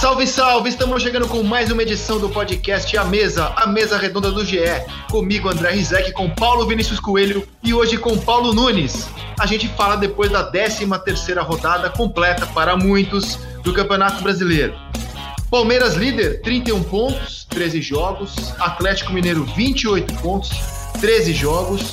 salve, salve! Estamos chegando com mais uma edição do podcast A Mesa, a mesa redonda do GE. Comigo, André Rizek, com Paulo Vinícius Coelho e hoje com Paulo Nunes. A gente fala depois da 13 terceira rodada completa para muitos do Campeonato Brasileiro. Palmeiras líder, 31 pontos, 13 jogos. Atlético Mineiro, 28 pontos, 13 jogos.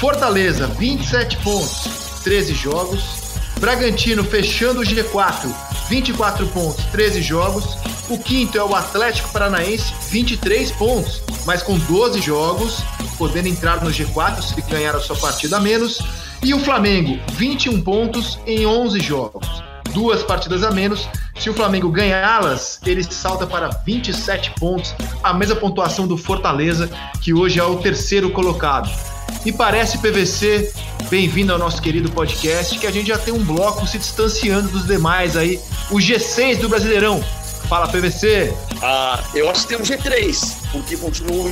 Fortaleza, 27 pontos, 13 jogos. Bragantino fechando o G4, 24 pontos, 13 jogos. O quinto é o Atlético Paranaense, 23 pontos, mas com 12 jogos, podendo entrar no G4 se ganhar a sua partida a menos. E o Flamengo, 21 pontos em 11 jogos, duas partidas a menos. Se o Flamengo ganhá-las, ele salta para 27 pontos, a mesma pontuação do Fortaleza, que hoje é o terceiro colocado. E parece PVC, bem-vindo ao nosso querido podcast, que a gente já tem um bloco se distanciando dos demais aí, o G6 do Brasileirão. Fala PVC. Ah, eu acho que tem um G3, porque continua,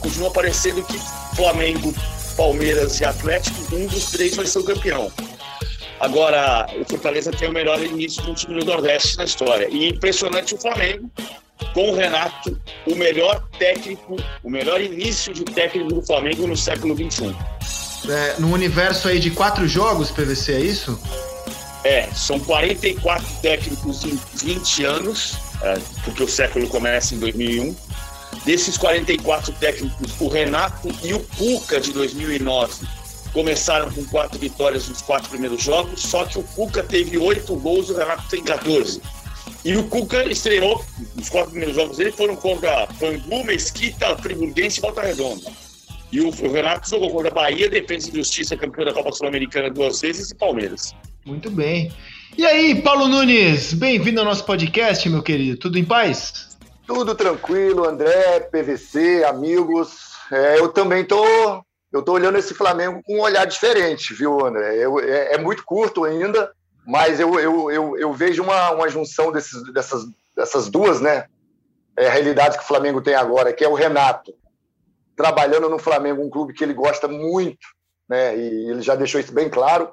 continua parecendo que Flamengo, Palmeiras e Atlético, um dos três vai ser o campeão. Agora, o Fortaleza tem o melhor início do time do Nordeste na história. E impressionante o Flamengo, com o Renato, o melhor técnico, o melhor início de técnico do Flamengo no século XXI. É, no universo aí de quatro jogos, PVC, é isso? É, são 44 técnicos em 20 anos, é, porque o século começa em 2001. Desses 44 técnicos, o Renato e o Cuca de 2009 começaram com quatro vitórias nos quatro primeiros jogos, só que o Cuca teve oito gols, o Renato tem 14. E o Cuca estreou, os quatro primeiros jogos dele foram contra Bangu, Mesquita, Friburguense e Volta Redonda. E o, o Renato jogou contra Bahia, Defesa e Justiça, campeão da Copa Sul-Americana duas vezes, e Palmeiras. Muito bem. E aí, Paulo Nunes, bem-vindo ao nosso podcast, meu querido. Tudo em paz? Tudo tranquilo, André, PVC, amigos. É, eu também tô, eu tô olhando esse Flamengo com um olhar diferente, viu, André? Eu, é, é muito curto ainda, mas eu, eu, eu, eu vejo uma, uma junção desses, dessas, dessas duas, né? É, realidades que o Flamengo tem agora, que é o Renato trabalhando no Flamengo, um clube que ele gosta muito, né? E ele já deixou isso bem claro.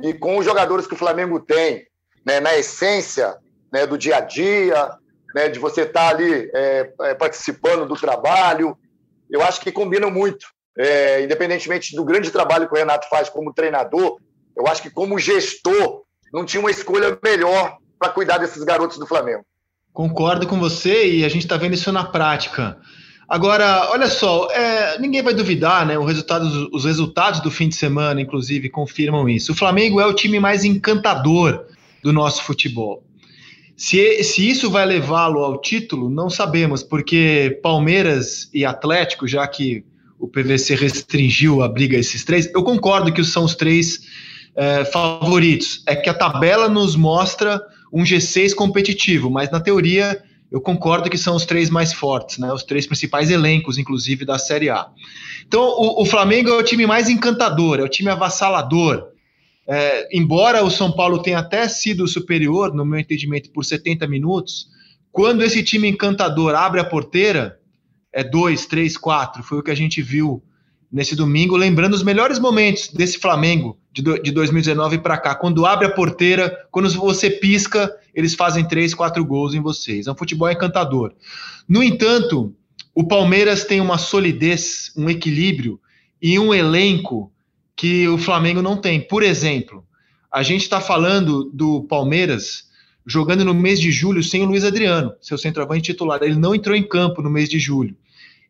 E com os jogadores que o Flamengo tem, né, na essência né, do dia a dia, né, de você estar tá ali é, é, participando do trabalho, eu acho que combinam muito. É, independentemente do grande trabalho que o Renato faz como treinador, eu acho que como gestor não tinha uma escolha melhor para cuidar desses garotos do Flamengo. Concordo com você e a gente está vendo isso na prática. Agora, olha só, é, ninguém vai duvidar, né? Resultado, os resultados do fim de semana, inclusive, confirmam isso. O Flamengo é o time mais encantador do nosso futebol. Se, se isso vai levá-lo ao título, não sabemos, porque Palmeiras e Atlético, já que o PVC restringiu a briga a esses três, eu concordo que são os três é, favoritos. É que a tabela nos mostra um G6 competitivo, mas na teoria eu concordo que são os três mais fortes, né? Os três principais elencos, inclusive, da Série A. Então, o, o Flamengo é o time mais encantador, é o time avassalador. É, embora o São Paulo tenha até sido superior, no meu entendimento, por 70 minutos, quando esse time encantador abre a porteira, é dois, três, quatro. Foi o que a gente viu nesse domingo, lembrando os melhores momentos desse Flamengo de, do, de 2019 para cá. Quando abre a porteira, quando você pisca, eles fazem três, quatro gols em vocês. É um futebol encantador. No entanto, o Palmeiras tem uma solidez, um equilíbrio e um elenco que o Flamengo não tem. Por exemplo, a gente está falando do Palmeiras jogando no mês de julho sem o Luiz Adriano, seu centroavante titular. Ele não entrou em campo no mês de julho.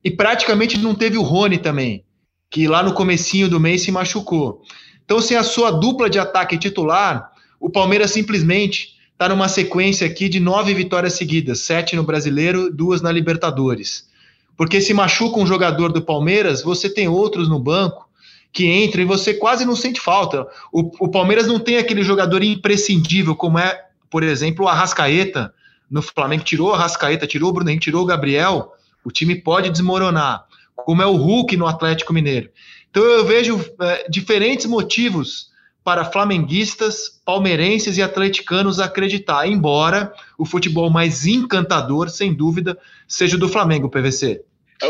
E praticamente não teve o Rony também que lá no comecinho do mês se machucou. Então, sem a sua dupla de ataque titular, o Palmeiras simplesmente está numa sequência aqui de nove vitórias seguidas, sete no Brasileiro, duas na Libertadores. Porque se machuca um jogador do Palmeiras, você tem outros no banco que entram e você quase não sente falta. O, o Palmeiras não tem aquele jogador imprescindível como é, por exemplo, o Arrascaeta no Flamengo. Tirou o Arrascaeta, tirou o Bruno Henrique, tirou o Gabriel, o time pode desmoronar como é o Hulk no Atlético Mineiro. Então eu vejo é, diferentes motivos para flamenguistas, palmeirenses e atleticanos acreditar, embora o futebol mais encantador, sem dúvida, seja o do Flamengo, PVC. Eu,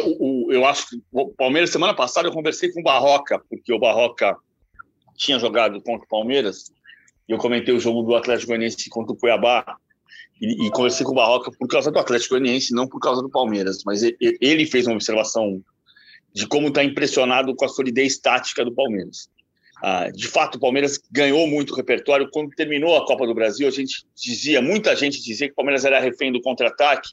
é, eu acho que o Palmeiras, semana passada, eu conversei com o Barroca, porque o Barroca tinha jogado contra o Palmeiras, e eu comentei o jogo do Atlético Goianiense contra o Cuiabá, e, e, conversei com o Barroca por causa do Atlético Goianiense, não por causa do Palmeiras, mas ele, ele fez uma observação de como está impressionado com a solidez tática do Palmeiras. Ah, de fato, o Palmeiras ganhou muito repertório. Quando terminou a Copa do Brasil, a gente dizia, muita gente dizia que o Palmeiras era refém do contra-ataque,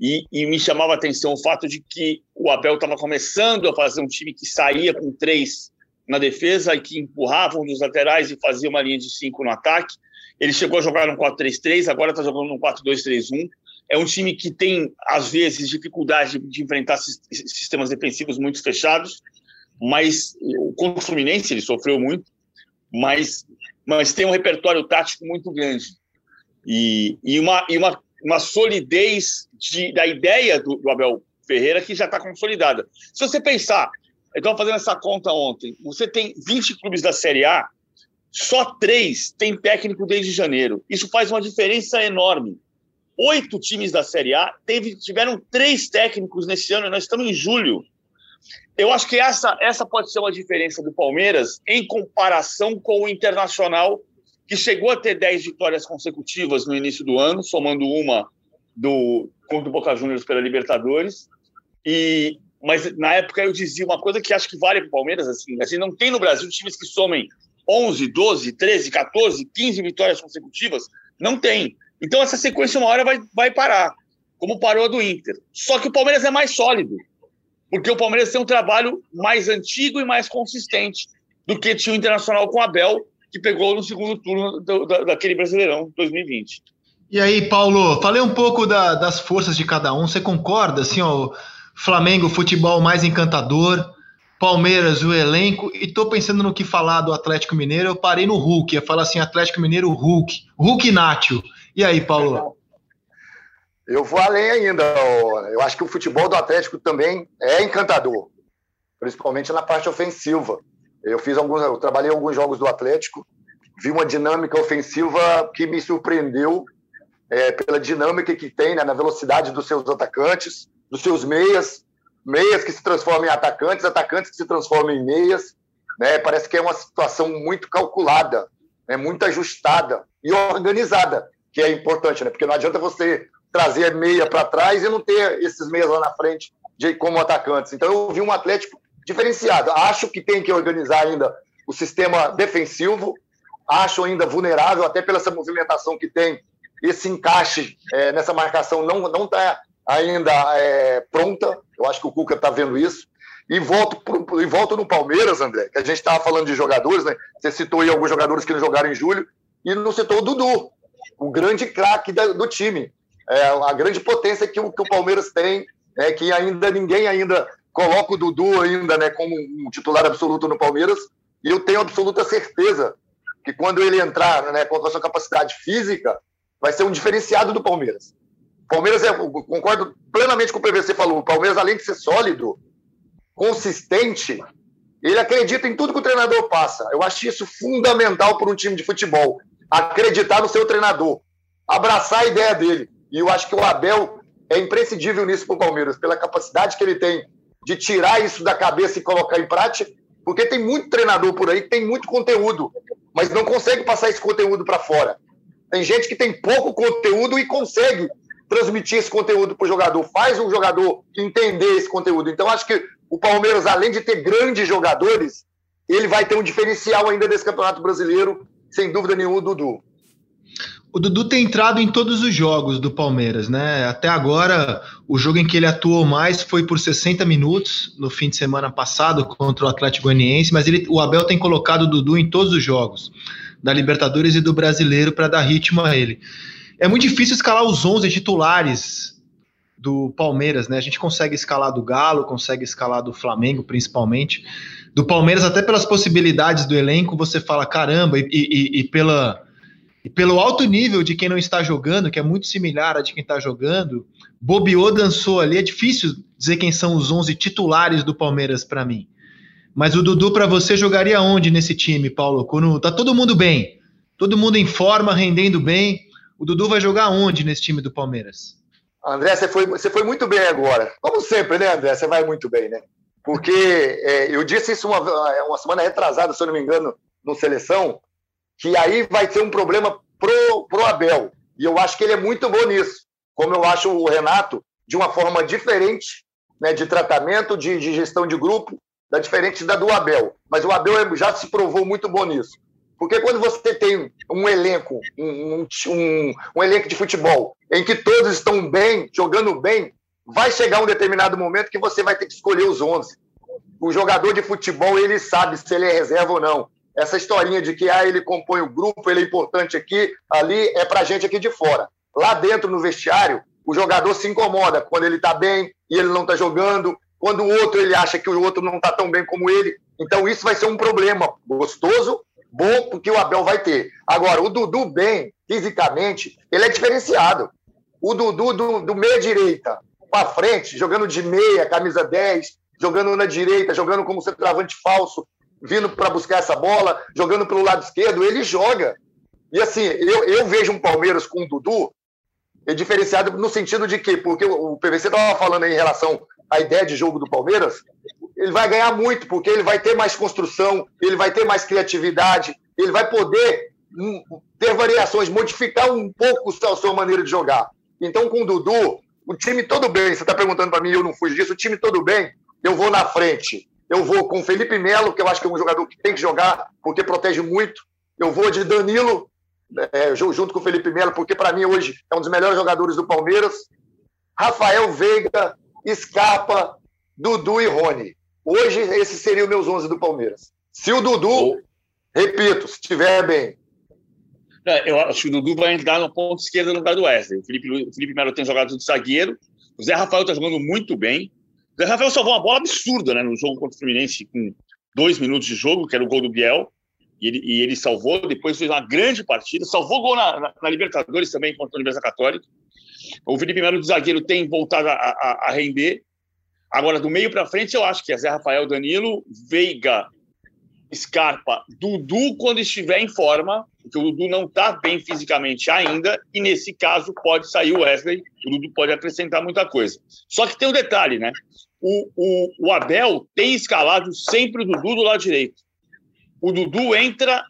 e, e, me chamava a atenção o fato de que o Abel estava começando a fazer um time que saía com três na defesa e que empurravam dos laterais e fazia uma linha de cinco no ataque. Ele chegou a jogar no 4-3-3, agora está jogando no 4-2-3-1. É um time que tem, às vezes, dificuldade de enfrentar sistemas defensivos muito fechados, mas contra o Fluminense ele sofreu muito, mas, mas tem um repertório tático muito grande. E, e, uma, e uma, uma solidez de, da ideia do, do Abel Ferreira que já está consolidada. Se você pensar, eu estava fazendo essa conta ontem, você tem 20 clubes da Série A, só três têm técnico desde janeiro. Isso faz uma diferença enorme. Oito times da Série A teve, tiveram três técnicos nesse ano, nós estamos em julho. Eu acho que essa, essa pode ser uma diferença do Palmeiras em comparação com o Internacional, que chegou a ter dez vitórias consecutivas no início do ano, somando uma do contra o Boca Juniors pela Libertadores. E mas na época eu dizia uma coisa que acho que vale para o Palmeiras assim, assim, não tem no Brasil times que somem 11, 12, 13, 14, 15 vitórias consecutivas? Não tem. Então essa sequência uma hora vai, vai parar, como parou a do Inter. Só que o Palmeiras é mais sólido, porque o Palmeiras tem um trabalho mais antigo e mais consistente do que tinha o Internacional com Abel, que pegou no segundo turno do, da, daquele Brasileirão 2020. E aí, Paulo, falei um pouco da, das forças de cada um. Você concorda? Assim, ó, Flamengo, futebol mais encantador. Palmeiras, o elenco, e tô pensando no que falar do Atlético Mineiro, eu parei no Hulk, ia falar assim, Atlético Mineiro, Hulk, Hulk Nacho. E aí, Paulo? Eu vou além ainda, eu acho que o futebol do Atlético também é encantador, principalmente na parte ofensiva. Eu fiz alguns, eu trabalhei alguns jogos do Atlético, vi uma dinâmica ofensiva que me surpreendeu é, pela dinâmica que tem, né, na velocidade dos seus atacantes, dos seus meias, meias que se transformam em atacantes, atacantes que se transformam em meias. Né? Parece que é uma situação muito calculada, né? muito ajustada e organizada, que é importante, né? porque não adianta você trazer meia para trás e não ter esses meias lá na frente de, como atacantes. Então eu vi um Atlético diferenciado. Acho que tem que organizar ainda o sistema defensivo, acho ainda vulnerável, até pela essa movimentação que tem, esse encaixe é, nessa marcação não está ainda é, pronta. Eu acho que o Cuca está vendo isso. E volto, pro, e volto no Palmeiras, André, que a gente estava falando de jogadores, né? Você citou aí alguns jogadores que não jogaram em julho, e não citou o Dudu, o grande craque do time. É, a grande potência que o, que o Palmeiras tem, é que ainda ninguém ainda coloca o Dudu ainda né, como um titular absoluto no Palmeiras, e eu tenho absoluta certeza que quando ele entrar né, com a sua capacidade física, vai ser um diferenciado do Palmeiras. Palmeiras, é, concordo plenamente com o PVC falou, o Palmeiras, além de ser sólido, consistente, ele acredita em tudo que o treinador passa. Eu acho isso fundamental para um time de futebol. Acreditar no seu treinador, abraçar a ideia dele. E eu acho que o Abel é imprescindível nisso para o Palmeiras, pela capacidade que ele tem de tirar isso da cabeça e colocar em prática, porque tem muito treinador por aí que tem muito conteúdo, mas não consegue passar esse conteúdo para fora. Tem gente que tem pouco conteúdo e consegue transmitir esse conteúdo para o jogador, faz o jogador entender esse conteúdo. Então, acho que o Palmeiras, além de ter grandes jogadores, ele vai ter um diferencial ainda desse Campeonato Brasileiro, sem dúvida nenhuma, o Dudu. O Dudu tem entrado em todos os jogos do Palmeiras, né? Até agora, o jogo em que ele atuou mais foi por 60 minutos no fim de semana passado contra o Atlético Goianiense, mas ele, o Abel tem colocado o Dudu em todos os jogos, da Libertadores e do Brasileiro, para dar ritmo a ele é muito difícil escalar os 11 titulares do Palmeiras, né? A gente consegue escalar do Galo, consegue escalar do Flamengo, principalmente. Do Palmeiras, até pelas possibilidades do elenco, você fala, caramba, e, e, e pela, e pelo alto nível de quem não está jogando, que é muito similar a de quem está jogando, bobeou, dançou ali. É difícil dizer quem são os 11 titulares do Palmeiras para mim. Mas o Dudu, para você, jogaria onde nesse time, Paulo? Quando tá todo mundo bem, todo mundo em forma, rendendo bem. O Dudu vai jogar onde nesse time do Palmeiras? André, você foi, você foi muito bem agora. Como sempre, né, André? Você vai muito bem, né? Porque é, eu disse isso uma, uma semana retrasada, se eu não me engano, no Seleção, que aí vai ser um problema pro, pro Abel. E eu acho que ele é muito bom nisso. Como eu acho o Renato, de uma forma diferente, né, de tratamento, de, de gestão de grupo, da diferente da do Abel. Mas o Abel é, já se provou muito bom nisso. Porque quando você tem um elenco, um, um, um, elenco de futebol, em que todos estão bem, jogando bem, vai chegar um determinado momento que você vai ter que escolher os 11. O jogador de futebol, ele sabe se ele é reserva ou não. Essa historinha de que ah, ele compõe o grupo, ele é importante aqui, ali, é pra gente aqui de fora. Lá dentro, no vestiário, o jogador se incomoda quando ele está bem e ele não está jogando, quando o outro ele acha que o outro não está tão bem como ele. Então, isso vai ser um problema gostoso bom porque o Abel vai ter. Agora, o Dudu bem, fisicamente, ele é diferenciado. O Dudu do, do meia-direita para frente, jogando de meia, camisa 10, jogando na direita, jogando como centroavante falso, vindo para buscar essa bola, jogando pelo lado esquerdo, ele joga. E assim, eu, eu vejo um Palmeiras com o Dudu é diferenciado no sentido de que, porque o PVC estava falando em relação à ideia de jogo do Palmeiras, ele vai ganhar muito, porque ele vai ter mais construção, ele vai ter mais criatividade, ele vai poder hum, ter variações, modificar um pouco a sua maneira de jogar. Então, com o Dudu, o time todo bem, você está perguntando para mim, eu não fujo disso, o time todo bem, eu vou na frente. Eu vou com Felipe Melo, que eu acho que é um jogador que tem que jogar, porque protege muito. Eu vou de Danilo, é, junto com o Felipe Melo, porque para mim hoje é um dos melhores jogadores do Palmeiras. Rafael Veiga, Scarpa, Dudu e Rony. Hoje, esses seriam meus 11 do Palmeiras. Se o Dudu, oh. repito, se estiver bem. Eu acho que o Dudu vai entrar no ponto esquerdo no lugar do Wesley. O Felipe, o Felipe Melo tem jogado de zagueiro. O Zé Rafael está jogando muito bem. O Zé Rafael salvou uma bola absurda né, no jogo contra o Fluminense com dois minutos de jogo, que era o gol do Biel. E ele, e ele salvou, depois fez uma grande partida. Salvou gol na, na, na Libertadores também contra a Universidade Católica. O Felipe Melo de zagueiro tem voltado a, a, a render. Agora, do meio para frente, eu acho que é Zé Rafael, Danilo, Veiga, Scarpa, Dudu, quando estiver em forma, porque o Dudu não está bem fisicamente ainda, e nesse caso pode sair o Wesley, o Dudu pode acrescentar muita coisa. Só que tem um detalhe, né? O, o, o Abel tem escalado sempre o Dudu do lado direito. O Dudu entra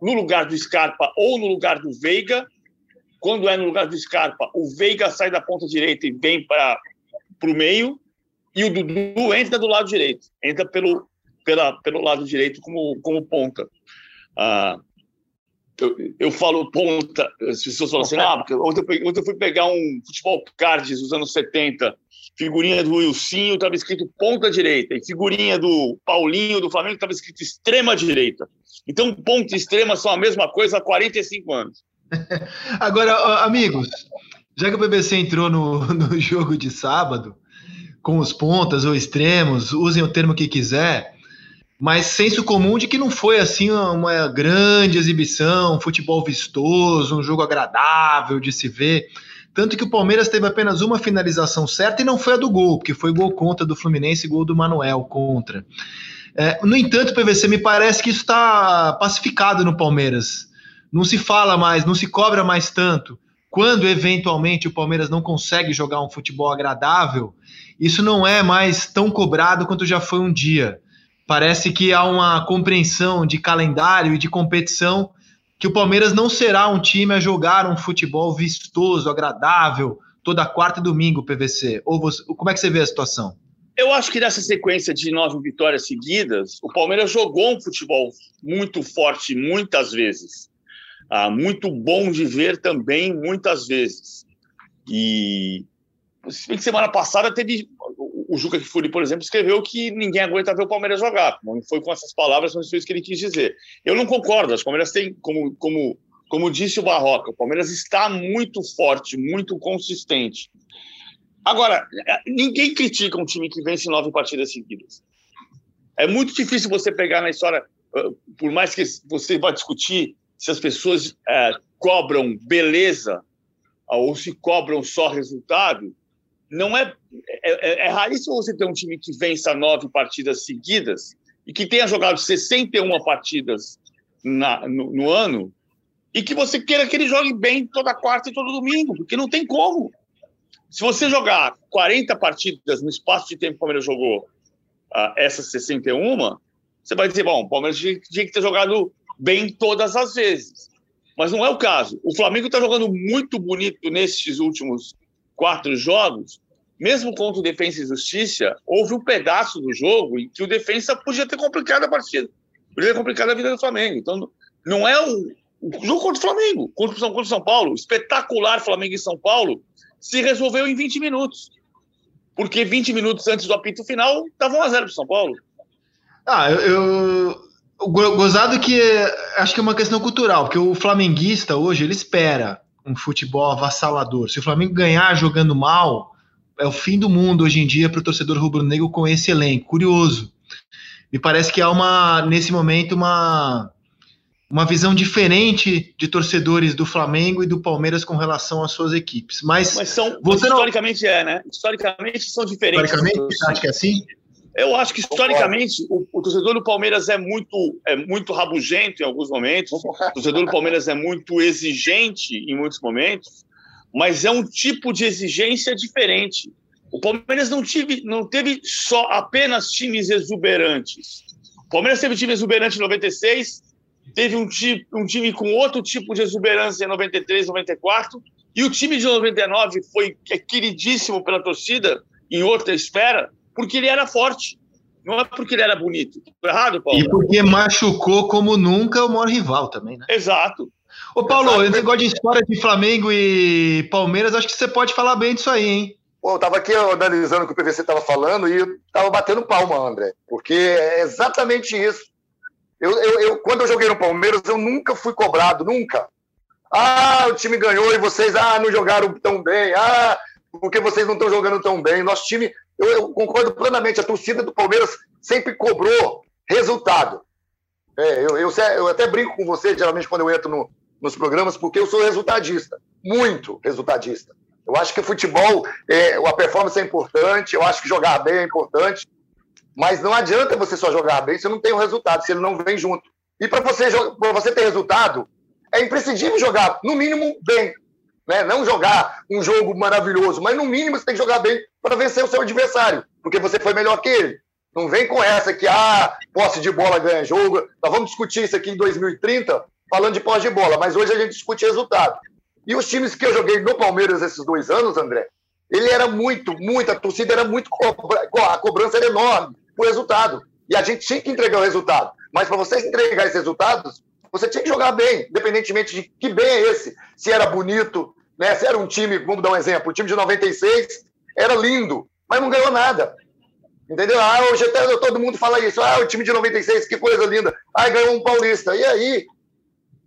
no lugar do Scarpa ou no lugar do Veiga. Quando é no lugar do Scarpa, o Veiga sai da ponta direita e vem para o meio e o Dudu entra do lado direito, entra pelo, pela, pelo lado direito como, como ponta. Ah, eu, eu, falo ponta, as pessoas falam assim, ah, porque ontem, eu, ontem eu fui pegar um futebol cards dos anos 70, figurinha do Wilsinho estava escrito ponta direita, e figurinha do Paulinho do Flamengo estava escrito extrema direita. Então, ponta e extrema são a mesma coisa há 45 anos. Agora, amigos, já que o BBC entrou no, no jogo de sábado, com os pontas ou extremos, usem o termo que quiser, mas senso comum de que não foi assim uma grande exibição, um futebol vistoso, um jogo agradável de se ver. Tanto que o Palmeiras teve apenas uma finalização certa e não foi a do gol, porque foi gol contra do Fluminense e gol do Manuel contra. É, no entanto, PVC, me parece que isso está pacificado no Palmeiras. Não se fala mais, não se cobra mais tanto. Quando eventualmente o Palmeiras não consegue jogar um futebol agradável, isso não é mais tão cobrado quanto já foi um dia. Parece que há uma compreensão de calendário e de competição que o Palmeiras não será um time a jogar um futebol vistoso, agradável, toda quarta e domingo, PVC. Ou você, como é que você vê a situação? Eu acho que nessa sequência de nove vitórias seguidas, o Palmeiras jogou um futebol muito forte muitas vezes. Ah, muito bom de ver também muitas vezes. E se bem que semana passada teve. O Juca Kifuri, por exemplo, escreveu que ninguém aguenta ver o Palmeiras jogar. Não foi com essas palavras, mas foi isso que ele quis dizer. Eu não concordo. As Palmeiras têm, como, como, como disse o Barroca, o Palmeiras está muito forte, muito consistente. Agora, ninguém critica um time que vence nove partidas seguidas. É muito difícil você pegar na história, ah, por mais que você vá discutir se as pessoas é, cobram beleza ou se cobram só resultado, não é, é, é, é raríssimo você ter um time que vença nove partidas seguidas e que tenha jogado 61 partidas na, no, no, ano e que você queira que ele jogue bem toda quarta e todo domingo, porque não tem como. Se você jogar 40 partidas no espaço de tempo que o Palmeiras jogou uh, essas 61, você vai dizer, bom, o Palmeiras tinha, tinha que ter jogado bem todas as vezes. Mas não é o caso. O Flamengo está jogando muito bonito nesses últimos quatro jogos, mesmo contra o Defensa e Justiça, houve um pedaço do jogo em que o Defensa podia ter complicado a partida, podia ter complicado a vida do Flamengo. Então, não é o, o jogo contra o Flamengo, contra o São, Paulo, espetacular Flamengo e São Paulo, se resolveu em 20 minutos. Porque 20 minutos antes do apito final, estava 1 a 0 para São Paulo. Ah, eu, eu gozado que acho que é uma questão cultural, porque o flamenguista hoje ele espera um futebol avassalador. Se o Flamengo ganhar jogando mal, é o fim do mundo hoje em dia para o torcedor rubro-negro com esse elenco. Curioso. Me parece que há uma nesse momento uma uma visão diferente de torcedores do Flamengo e do Palmeiras com relação às suas equipes. Mas, mas são mas historicamente é, né? Historicamente são diferentes. Historicamente, acho que é assim? Eu acho que historicamente o, o, torcedor do Palmeiras é muito, é muito rabugento em alguns momentos, o torcedor do Palmeiras é muito exigente em muitos momentos, mas é um tipo de exigência diferente. O Palmeiras não, tive, não teve só apenas times exuberantes. O Palmeiras teve time exuberante em 96, teve um, um time com outro tipo de exuberância em 93, 94, e o time de 99 foi queridíssimo pela torcida em outra esfera, porque ele era forte. Não é porque ele era bonito. Tô errado, Paulo? E porque machucou como nunca o maior rival também, né? Exato. Ô, Paulo, Exato. esse negócio de história de Flamengo e Palmeiras, acho que você pode falar bem disso aí, hein? Pô, eu tava aqui analisando o que o PVC estava falando e eu tava batendo palma, André, porque é exatamente isso. Eu, eu, eu, quando eu joguei no Palmeiras, eu nunca fui cobrado, nunca. Ah, o time ganhou e vocês ah, não jogaram tão bem. Ah, porque vocês não estão jogando tão bem. Nosso time, eu, eu, concordo plenamente, a torcida do Palmeiras sempre cobrou resultado. É, eu, eu, eu, até brinco com você, geralmente, quando eu entro no, nos programas, porque eu sou resultadista, muito resultadista. Eu acho que o futebol, é, a performance é importante, eu acho que jogar bem é importante, mas não adianta você só jogar bem se não tem o resultado, se ele não vem junto. E para você, você ter resultado, é imprescindível jogar, no mínimo, bem. Né? Não jogar um jogo maravilhoso, mas no mínimo você tem que jogar bem para vencer o seu adversário, porque você foi melhor que ele. Não vem com essa que, ah, posse de bola ganha jogo. Nós vamos discutir isso aqui em 2030, falando de posse de bola, mas hoje a gente discute resultado. E os times que eu joguei no Palmeiras esses dois anos, André, ele era muito, muito, a torcida era muito, a cobrança era enorme por resultado. E a gente tinha que entregar o resultado. Mas para você entregar esses resultados, você tinha que jogar bem, independentemente de que bem é esse. Se era bonito, né? Se era um time, vamos dar um exemplo, o time de 96 era lindo, mas não ganhou nada. Entendeu? Ah, hoje até todo mundo fala isso. Ah, o time de 96, que coisa linda. Ah, ganhou um paulista. E aí?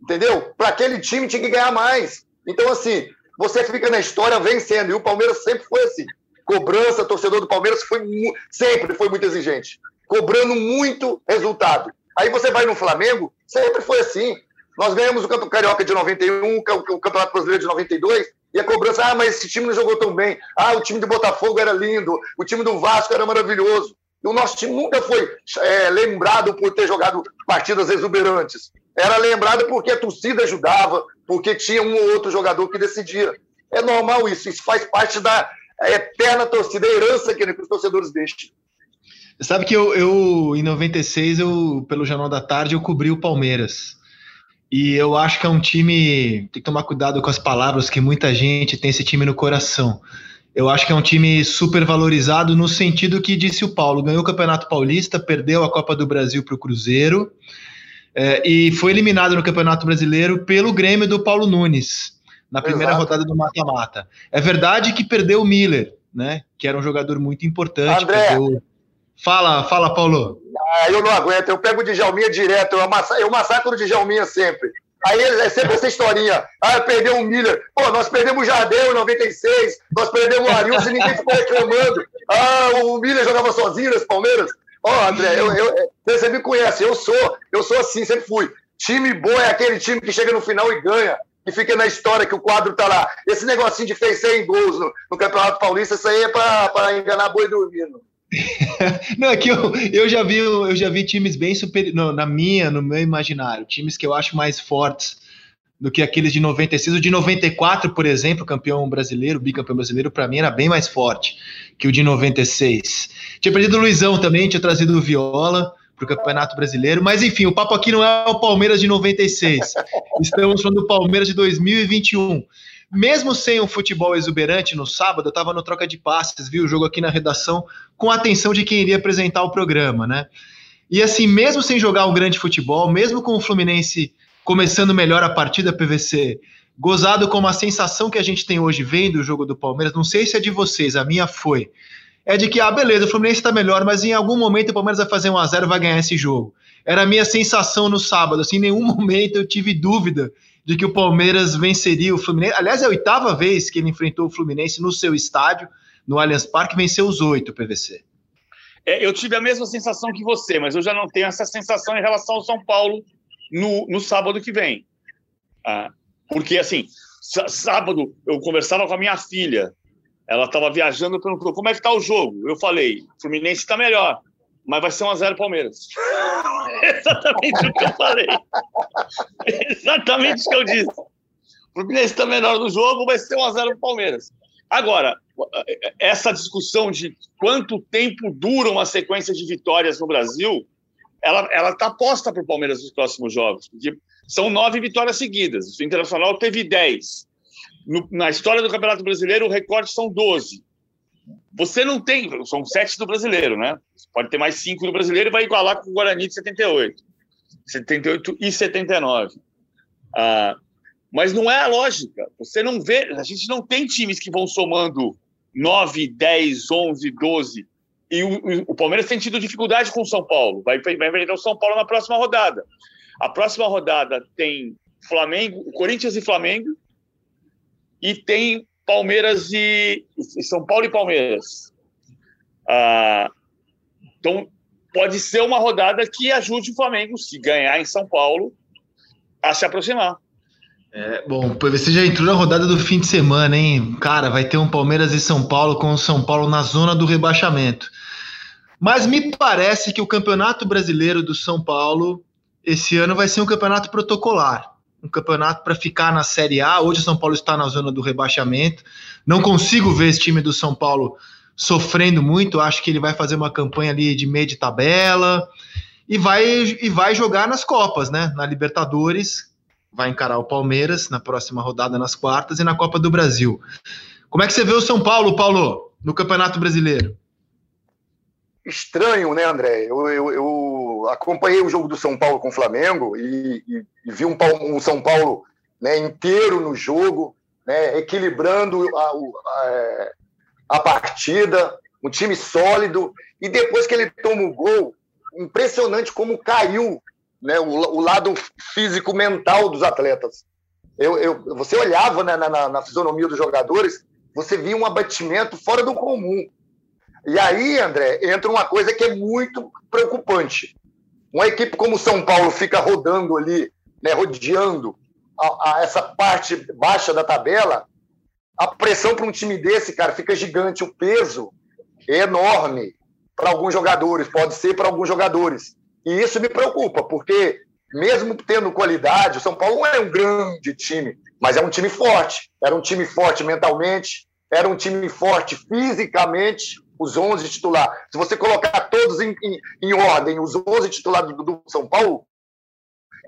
Entendeu? Para aquele time tinha que ganhar mais. Então, assim, você fica na história vencendo. E o Palmeiras sempre foi assim. Cobrança, torcedor do Palmeiras foi sempre foi muito exigente. Cobrando muito resultado. Aí você vai no Flamengo, sempre foi assim. Nós ganhamos o Carioca de 91, o Campeonato Brasileiro de 92, e a cobrança, ah, mas esse time não jogou tão bem. Ah, o time do Botafogo era lindo, o time do Vasco era maravilhoso. E o nosso time nunca foi é, lembrado por ter jogado partidas exuberantes. Era lembrado porque a torcida ajudava, porque tinha um ou outro jogador que decidia. É normal isso, isso faz parte da eterna torcida, a herança que os torcedores deixam. Sabe que eu, eu, em 96, eu, pelo Jornal da Tarde, eu cobri o Palmeiras. E eu acho que é um time. Tem que tomar cuidado com as palavras, que muita gente tem esse time no coração. Eu acho que é um time super valorizado no sentido que disse o Paulo: ganhou o Campeonato Paulista, perdeu a Copa do Brasil para o Cruzeiro é, e foi eliminado no Campeonato Brasileiro pelo Grêmio do Paulo Nunes na primeira Exato. rodada do mata-mata. É verdade que perdeu o Miller, né? Que era um jogador muito importante. André, perdeu... Fala, fala, Paulo. Ah, eu não aguento, eu pego o Djalminha direto, eu, massa, eu massacro o Djalminha sempre. Aí é sempre essa historinha. Ah, perdeu o Miller. Pô, nós perdemos o Jardel em 96, nós perdemos o Arius e ninguém ficou reclamando. Ah, o Miller jogava sozinho nesse Palmeiras. Ó, oh, André, eu, eu, você me conhece, eu sou, eu sou assim, sempre fui. Time bom é aquele time que chega no final e ganha. Que fica na história que o quadro tá lá. Esse negocinho de fez 100 gols no, no Campeonato Paulista, isso aí é para enganar boi dormindo. Não, é que eu, eu, já vi, eu já vi times bem superiores, na minha, no meu imaginário, times que eu acho mais fortes do que aqueles de 96. O de 94, por exemplo, campeão brasileiro, bicampeão brasileiro, para mim era bem mais forte que o de 96. Tinha perdido o Luizão também, tinha trazido o Viola, para o Campeonato Brasileiro. Mas enfim, o papo aqui não é o Palmeiras de 96. Estamos falando do Palmeiras de 2021. Mesmo sem um futebol exuberante no sábado, eu estava no troca de passes, vi o jogo aqui na redação com a atenção de quem iria apresentar o programa, né? E assim, mesmo sem jogar um grande futebol, mesmo com o Fluminense começando melhor a partida PVC, gozado com a sensação que a gente tem hoje vendo o jogo do Palmeiras, não sei se é de vocês, a minha foi, é de que, ah, beleza, o Fluminense está melhor, mas em algum momento o Palmeiras vai fazer um a 0 vai ganhar esse jogo. Era a minha sensação no sábado, assim, em nenhum momento eu tive dúvida de que o Palmeiras venceria o Fluminense. Aliás, é a oitava vez que ele enfrentou o Fluminense no seu estádio, no Allianz Parque, venceu os oito, PVC. É, eu tive a mesma sensação que você, mas eu já não tenho essa sensação em relação ao São Paulo no, no sábado que vem. Ah, porque, assim, sábado eu conversava com a minha filha, ela estava viajando e perguntou como é que está o jogo. Eu falei, Fluminense está melhor, mas vai ser 1x0 Palmeiras. Exatamente o que eu falei. Exatamente o que eu disse. O Fluminense está melhor no jogo, vai ser 1x0 Palmeiras. Agora, essa discussão de quanto tempo dura uma sequência de vitórias no Brasil, ela está posta para o Palmeiras nos próximos jogos. São nove vitórias seguidas. O Internacional teve dez. No, na história do Campeonato Brasileiro, o recorde são doze. Você não tem, são sete do brasileiro, né? Pode ter mais cinco no brasileiro e vai igualar com o Guarani de 78. 78 e 79. Ah, mas não é a lógica. Você não vê, a gente não tem times que vão somando 9, 10, 11, 12. E o, o Palmeiras tem tido dificuldade com o São Paulo. Vai, vai enfrentar o São Paulo na próxima rodada. A próxima rodada tem Flamengo, Corinthians e Flamengo. E tem Palmeiras e, São Paulo e Palmeiras. Ah, então, pode ser uma rodada que ajude o Flamengo, se ganhar em São Paulo, a se aproximar. É, bom, você já entrou na rodada do fim de semana, hein? Cara, vai ter um Palmeiras e São Paulo com o São Paulo na zona do rebaixamento. Mas me parece que o Campeonato Brasileiro do São Paulo esse ano vai ser um campeonato protocolar. Um campeonato para ficar na Série A. Hoje o São Paulo está na zona do rebaixamento. Não consigo ver esse time do São Paulo sofrendo muito. Acho que ele vai fazer uma campanha ali de meio de tabela e vai, e vai jogar nas Copas, né? Na Libertadores, vai encarar o Palmeiras na próxima rodada nas quartas e na Copa do Brasil. Como é que você vê o São Paulo, Paulo, no Campeonato Brasileiro? Estranho, né, André? Eu, eu, eu acompanhei o jogo do São Paulo com o Flamengo e, e, e vi um, um, São Paulo né, inteiro no jogo, né, equilibrando a, a, a partida, um time sólido. E depois que ele toma o gol, impressionante como caiu né, o, o lado físico-mental dos atletas. Eu, eu, você olhava né, na, na, na fisionomia dos jogadores, você via um abatimento fora do comum. E aí, André, entra uma coisa que é muito preocupante. Uma equipe como o São Paulo fica rodando ali, né, rodeando a, a essa parte baixa da tabela, a pressão para um time desse, cara, fica gigante. O peso é enorme para alguns jogadores, pode ser para alguns jogadores. E isso me preocupa, porque mesmo tendo qualidade, o São Paulo não é um grande time, mas é um time forte. Era um time forte mentalmente, era um time forte fisicamente, os 11 titulares. Se você colocar todos em, em, em ordem, os 11 titulares do, do, São Paulo,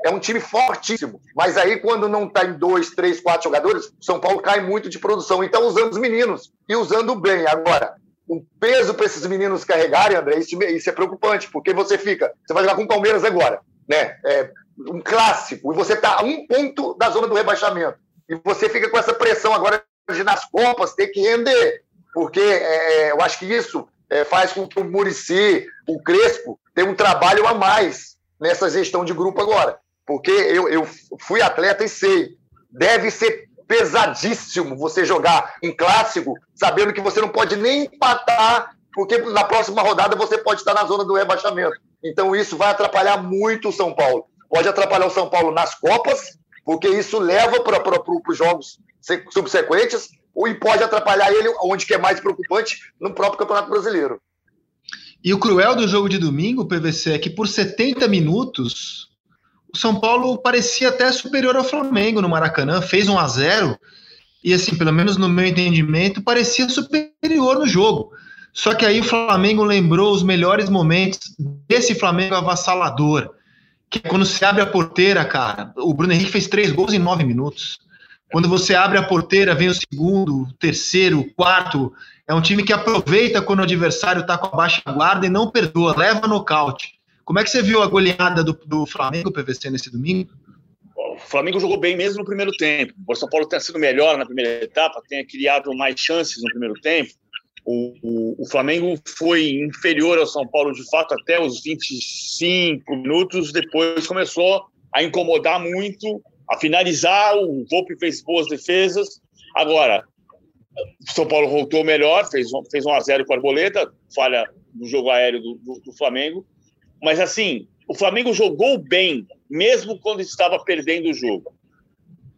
é um time fortíssimo. Mas aí, quando não está em dois, três, quatro jogadores, São Paulo cai muito de produção. Então, usando os meninos e usando bem. Agora, o peso para esses meninos carregarem, André, isso, isso, é preocupante, porque você fica. Você vai jogar com o Palmeiras agora, né? É um clássico, e você está a um ponto da zona do rebaixamento. E você fica com essa pressão agora de nas Copas ter que render. Porque é, eu acho que isso é, faz com que o Murici, o Crespo, tenha um trabalho a mais nessa gestão de grupo agora. Porque eu, eu fui atleta e sei. Deve ser pesadíssimo você jogar um clássico sabendo que você não pode nem empatar, porque na próxima rodada você pode estar na zona do rebaixamento. Então isso vai atrapalhar muito o São Paulo. Pode atrapalhar o São Paulo nas Copas, porque isso leva para os jogos subsequentes, e pode atrapalhar ele, onde que é mais preocupante, no próprio Campeonato Brasileiro. E o cruel do jogo de domingo, PVC, é que por 70 minutos o São Paulo parecia até superior ao Flamengo no Maracanã, fez 1 a 0 e assim, pelo menos no meu entendimento, parecia superior no jogo. Só que aí o Flamengo lembrou os melhores momentos desse Flamengo avassalador. Que é quando se abre a porteira, cara. O Bruno Henrique fez três gols em nove minutos. Quando você abre a porteira, vem o segundo, o terceiro, o quarto. É um time que aproveita quando o adversário está com a baixa guarda e não perdoa, leva nocaute. Como é que você viu a goleada do, do Flamengo PVC nesse domingo? O Flamengo jogou bem mesmo no primeiro tempo. O São Paulo tem sido melhor na primeira etapa, tem criado mais chances no primeiro tempo. O, o, o, Flamengo foi inferior ao São Paulo de fato até os 25 minutos. Depois começou a incomodar muito, a finalizar. O Volpe fez boas defesas. Agora, São Paulo voltou melhor, fez, fez 1 a 0 com a Arboleda, falha no jogo aéreo do, do, do Flamengo. Mas assim, o Flamengo jogou bem, mesmo quando estava perdendo o jogo.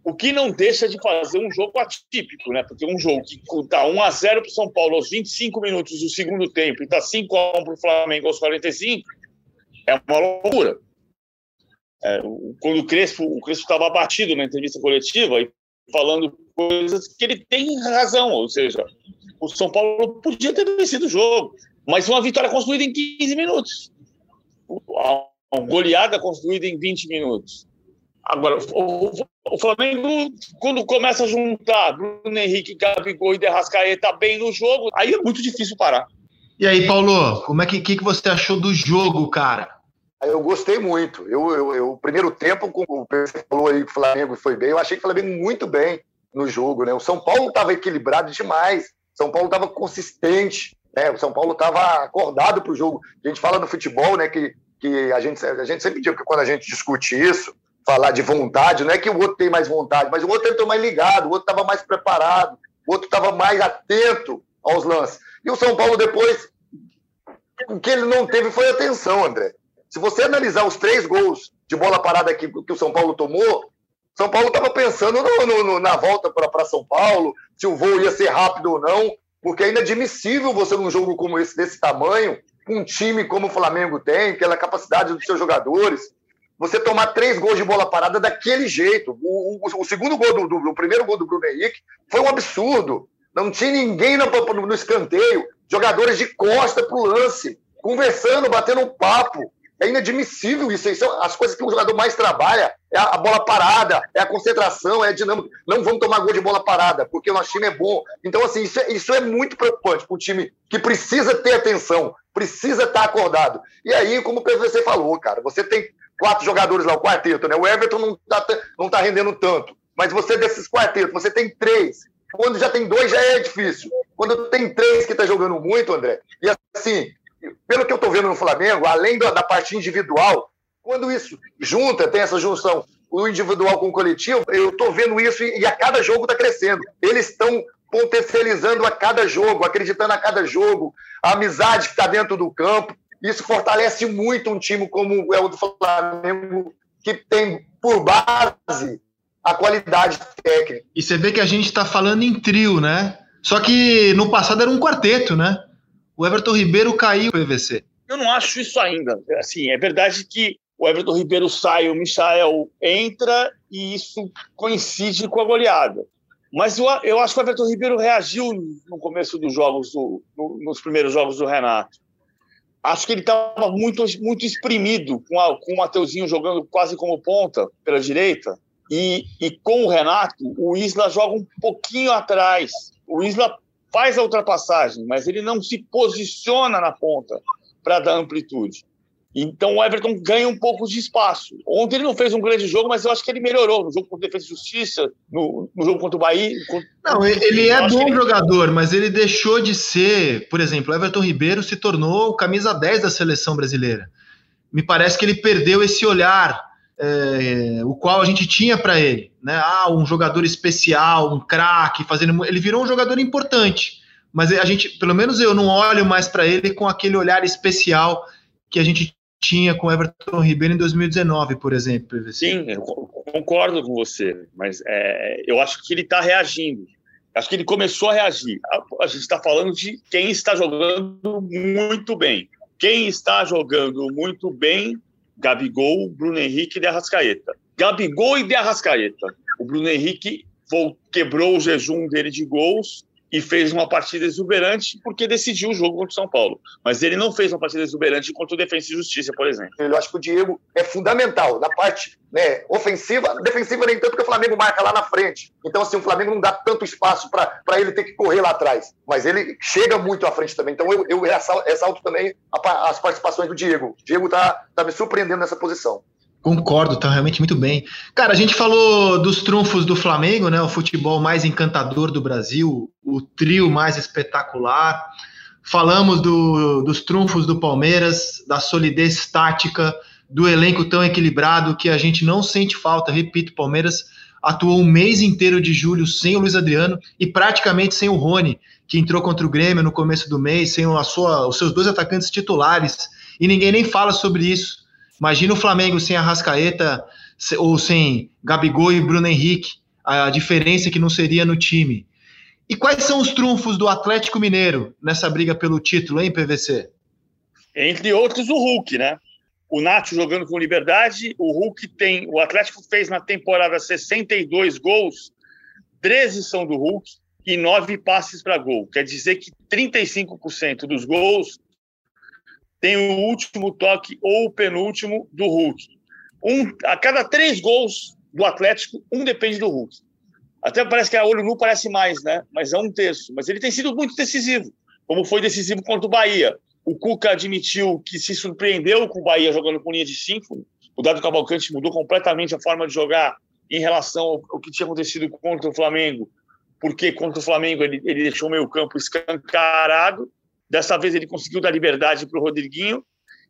O que não deixa de fazer um jogo atípico, né? Porque um jogo que está 1 a 0 para o São Paulo aos 25 minutos do segundo tempo e está 5 a 1 para o Flamengo aos 45, é uma loucura. É, quando o Crespo o Crespo estava abatido na entrevista coletiva e falando coisas que ele tem razão, ou seja, o São Paulo podia ter vencido o jogo, mas uma vitória construída em 15 minutos uma goleada construída em 20 minutos. Agora, o, Flamengo, quando começa a juntar Bruno Henrique, Gabigol e Derrascaeta bem no jogo, aí é muito difícil parar. E aí, Paulo, como é que, que, que você achou do jogo, cara? Eu gostei muito. Eu, eu, eu o primeiro tempo, como o Pedro falou aí que o Flamengo foi bem, eu achei que o Flamengo muito bem no jogo. Né? O São Paulo estava equilibrado demais. São Paulo estava consistente. Né? O São Paulo estava acordado para o jogo. A gente fala no futebol né, que que a gente, a gente sempre diz que quando a gente discute isso, falar de vontade, não é que o outro tem mais vontade, mas o outro entrou mais ligado, o outro estava mais preparado, o outro estava mais atento aos lances. E o São Paulo depois, o que ele não teve foi atenção, André. Se você analisar os três gols de bola parada que, que o São Paulo tomou, São Paulo estava pensando no, no, na volta para São Paulo, se o voo ia ser rápido ou não, porque é inadmissível você num jogo como esse, desse tamanho, um time como o Flamengo tem, aquela capacidade dos seus jogadores, você tomar três gols de bola parada daquele jeito. O, o, o segundo gol do, do, o primeiro gol do Bruno Henrique foi um absurdo. Não tinha ninguém no, no, no escanteio, jogadores de costa para o lance, conversando, batendo um papo. É inadmissível isso. isso é as coisas que o jogador mais trabalha é a, bola parada, é a concentração, é a dinâmica. Não vamos tomar gol de bola parada, porque o nosso time é bom. Então, assim, isso é, isso é muito preocupante para um time que precisa ter atenção, precisa estar acordado. E aí, como o PVC falou, cara, você tem quatro jogadores lá, o quarteto, né? O Everton não está não tá rendendo tanto. Mas você, desses quartetos, você tem três. Quando já tem dois, já é difícil. Quando tem três que está jogando muito, André, e assim, pelo que eu estou vendo no Flamengo, além da, da parte individual, quando isso junta, tem essa junção, o individual com o coletivo, eu estou vendo isso e, e, a cada jogo está crescendo. Eles estão potencializando a cada jogo, acreditando a cada jogo, a amizade que está dentro do campo. Isso fortalece muito um time como é o do Flamengo, que tem por base a qualidade técnica. E você vê que a gente está falando em trio, né? Só que no passado era um quarteto, né? O Everton Ribeiro caiu no PVC. Eu não acho isso ainda. Assim, é verdade que o Everton Ribeiro sai, o Michael entra e isso coincide com a goleada. Mas eu, eu acho que o Everton Ribeiro reagiu no começo dos jogos, do, no, nos primeiros jogos do Renato. Acho que ele estava muito, muito exprimido com, a, com o Mateuzinho jogando quase como ponta pela direita. E, e com o Renato, o Isla joga um pouquinho atrás. O Isla faz a ultrapassagem, mas ele não se posiciona na ponta para dar amplitude. Então o Everton ganha um pouco de espaço. Ontem ele não fez um grande jogo, mas eu acho que ele melhorou no jogo contra o Defesa e Justiça, no, no jogo contra o Bahia. Contra... Não, ele é bom ele... jogador, mas ele deixou de ser, por exemplo, o Everton Ribeiro se tornou o camisa 10 da seleção brasileira. Me parece que ele perdeu esse olhar é, o qual a gente tinha para ele, né? Ah, um jogador especial, um craque, fazendo. Ele virou um jogador importante, mas a gente, pelo menos eu, não olho mais para ele com aquele olhar especial que a gente tinha com Everton Ribeiro em 2019, por exemplo. Sim, eu concordo com você, mas é, eu acho que ele está reagindo. Acho que ele começou a reagir. A, a gente está falando de quem está jogando muito bem. Quem está jogando muito bem Gabigol, Bruno Henrique e Arrascaeta. Gabigol e De Arrascaeta. O Bruno Henrique quebrou o jejum dele de gols e fez uma partida exuberante porque decidiu o jogo contra o São Paulo. Mas ele não fez uma partida exuberante contra o Defensa e Justiça, por exemplo. Eu acho que o Diego é fundamental na parte né, ofensiva, defensiva nem tanto porque o Flamengo marca lá na frente. Então, assim, o Flamengo não dá tanto espaço para ele ter que correr lá atrás. Mas ele chega muito à frente também. Então, eu, eu ressalto também as participações do Diego. O Diego tá, tá me surpreendendo nessa posição. Concordo, tá realmente muito bem. Cara, a gente falou dos trunfos do Flamengo, né? O futebol mais encantador do Brasil, o trio mais espetacular. Falamos do, dos trunfos do Palmeiras, da solidez tática, do elenco tão equilibrado que a gente não sente falta. Repito, Palmeiras atuou um mês inteiro de julho sem o Luiz Adriano e praticamente sem o Rony, que entrou contra o Grêmio no começo do mês, sem a sua, os seus dois atacantes titulares. E ninguém nem fala sobre isso Imagina o Flamengo sem Arrascaeta ou sem Gabigol e Bruno Henrique, a diferença que não seria no time. E quais são os trunfos do Atlético Mineiro nessa briga pelo título, hein, PVC? Entre outros, o Hulk, né? O Nacho jogando com liberdade, o Hulk tem. O Atlético fez na temporada 62 gols, 13 são do Hulk e 9 passes para gol. Quer dizer que 35% dos gols tem o último toque ou o penúltimo do Hulk. Um, a cada três gols do Atlético, um depende do Hulk. Até parece que a olho nu parece mais, né? Mas é um terço. Mas ele tem sido muito decisivo, como foi decisivo contra o Bahia. O Cuca admitiu que se surpreendeu com o Bahia jogando com linha de cinco. O Dado Cavalcante mudou completamente a forma de jogar em relação ao que tinha acontecido contra o Flamengo, porque contra o Flamengo ele, ele deixou o meio campo escancarado Dessa vez ele conseguiu dar liberdade para o Rodriguinho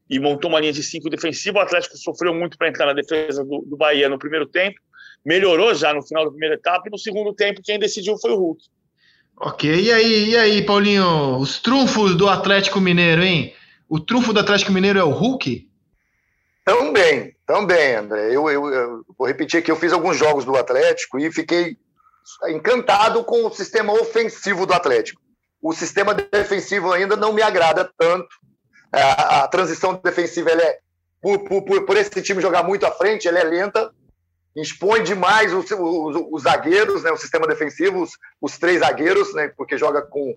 e montou uma linha de cinco defensiva. O Atlético sofreu muito para entrar na defesa do, do Bahia no primeiro tempo, melhorou já no final da primeira etapa e no segundo tempo quem decidiu foi o Hulk. Ok, e aí, e aí, Paulinho, os trunfos do Atlético Mineiro, hein? O trunfo do Atlético Mineiro é o Hulk? Também, também, André. Eu, eu, eu, vou repetir aqui, eu fiz alguns jogos do Atlético e fiquei encantado com o sistema ofensivo do Atlético o sistema defensivo ainda não me agrada tanto. A, é, a transição defensiva, ela é, por, por, por, esse time jogar muito à frente, ela é lenta, expõe demais os, os, os zagueiros, né, o sistema defensivo, os, os, três zagueiros, né, porque joga com,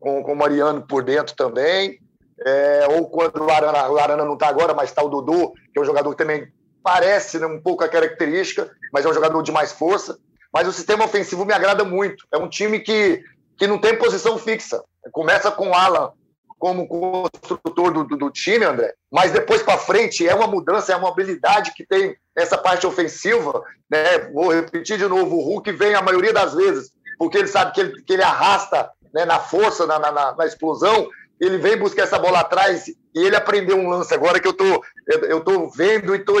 com, com o Mariano por dentro também. É, ou quando o Arana, o Arana não está agora, mas está o Dudu, que é um jogador que também parece né, um pouco a característica, mas é um jogador de mais força. Mas o sistema ofensivo me agrada muito. É um time que que não tem posição fixa. Começa com o Alan como construtor do, do, do time, André, mas depois para frente é uma mudança, é uma habilidade que tem essa parte ofensiva. Né? Vou repetir de novo: o Hulk vem a maioria das vezes, porque ele sabe que ele, que ele arrasta né, na força, na, na, na explosão, ele vem buscar essa bola atrás e ele aprendeu um lance agora que eu tô, eu, tô vendo e tô,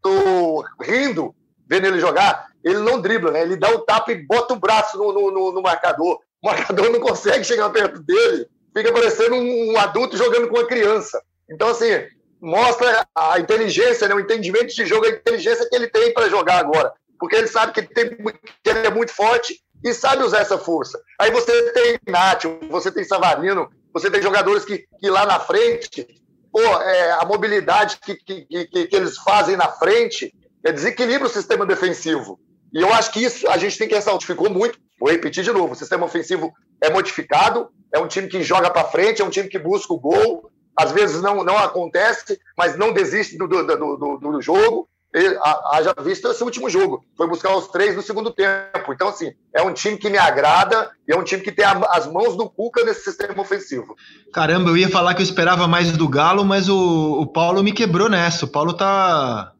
tô rindo vendo ele jogar. Ele não dribla, né? Ele dá o tapa e bota o braço no, no, no marcador. O marcador não consegue chegar perto dele, fica parecendo um, adulto jogando com uma criança. Então, assim, mostra a inteligência, né, o entendimento de jogo, a inteligência que ele tem para jogar agora. Porque ele sabe que ele, tem, que ele é muito forte e sabe usar essa força. Aí você tem Nacho, você tem Savarino, você tem jogadores que, que lá na frente, pô, é, a mobilidade que, que, que, que eles fazem na frente é, desequilibra o sistema defensivo. E eu acho que isso a gente tem que ressaltar. Ficou muito Vou repetir de novo: o sistema ofensivo é modificado, é um time que joga para frente, é um time que busca o gol. Às vezes não, não acontece, mas não desiste do, do, do, do jogo. Haja visto esse último jogo. Foi buscar os três no segundo tempo. Então, assim, é um time que me agrada e é um time que tem as mãos do Cuca nesse sistema ofensivo. Caramba, eu ia falar que eu esperava mais do Galo, mas o, o Paulo me quebrou nessa. O Paulo tá,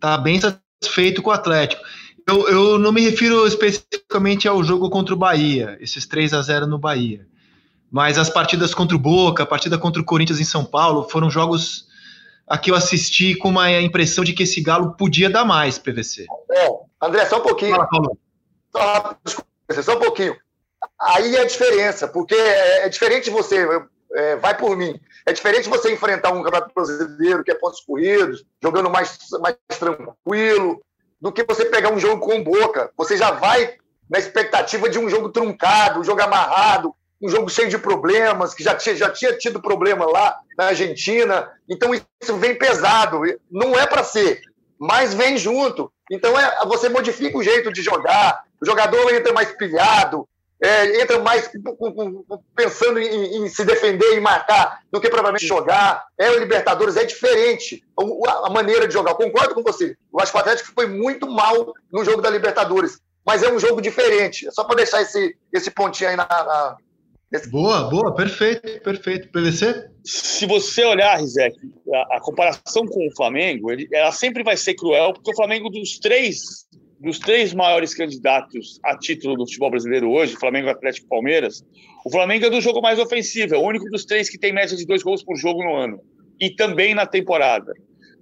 tá bem satisfeito com o Atlético. Eu, eu não me refiro especificamente ao jogo contra o Bahia, esses 3 a 0 no Bahia. Mas as partidas contra o Boca, a partida contra o Corinthians em São Paulo, foram jogos a que eu assisti com uma impressão de que esse Galo podia dar mais, PVC. É, André, só um pouquinho. Fala, Paulo. Só, desculpa, só um pouquinho. Aí é a diferença, porque é, é diferente você, é, vai por mim, é diferente você enfrentar um campeonato brasileiro que é pontos corridos, jogando mais, mais tranquilo, do que você pegar um jogo com boca. Você já vai na expectativa de um jogo truncado, um jogo amarrado, um jogo cheio de problemas, que já tinha, já tinha tido problema lá na Argentina. Então isso vem pesado. Não é para ser, mas vem junto. Então é, você modifica o jeito de jogar, o jogador entra mais pilhado, é, entra mais pensando em, em, se defender e marcar do que provavelmente jogar. É o Libertadores, é diferente a, a maneira de jogar. concordo com você. Eu acho que o Atlético foi muito mal no jogo da Libertadores, mas é um jogo diferente. É só para deixar esse, esse pontinho aí na, na nesse... Boa, boa, perfeito, perfeito. PVC? Se você olhar, Rizek, a, a comparação com o Flamengo, ele, ela sempre vai ser cruel, porque o Flamengo, dos três dos três maiores candidatos a título do futebol brasileiro hoje, Flamengo, Atlético e Palmeiras, o Flamengo é do jogo mais ofensivo, é o único dos três que tem média de dois gols por jogo no ano e também na temporada.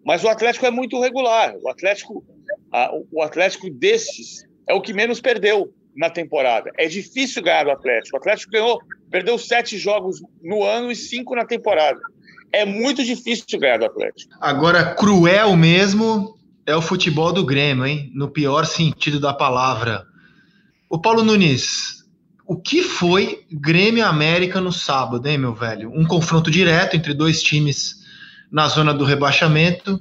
Mas o Atlético é muito regular. O Atlético, a, o Atlético desses é o que menos perdeu na temporada. É difícil ganhar do Atlético. O Atlético ganhou, perdeu sete jogos no ano e cinco na temporada. É muito difícil ganhar do Atlético. Agora, cruel mesmo é o futebol do Grêmio, hein? No pior sentido da palavra. O Paulo Nunes, o que foi Grêmio América no sábado, hein, meu velho? Um confronto direto entre dois times na zona do rebaixamento.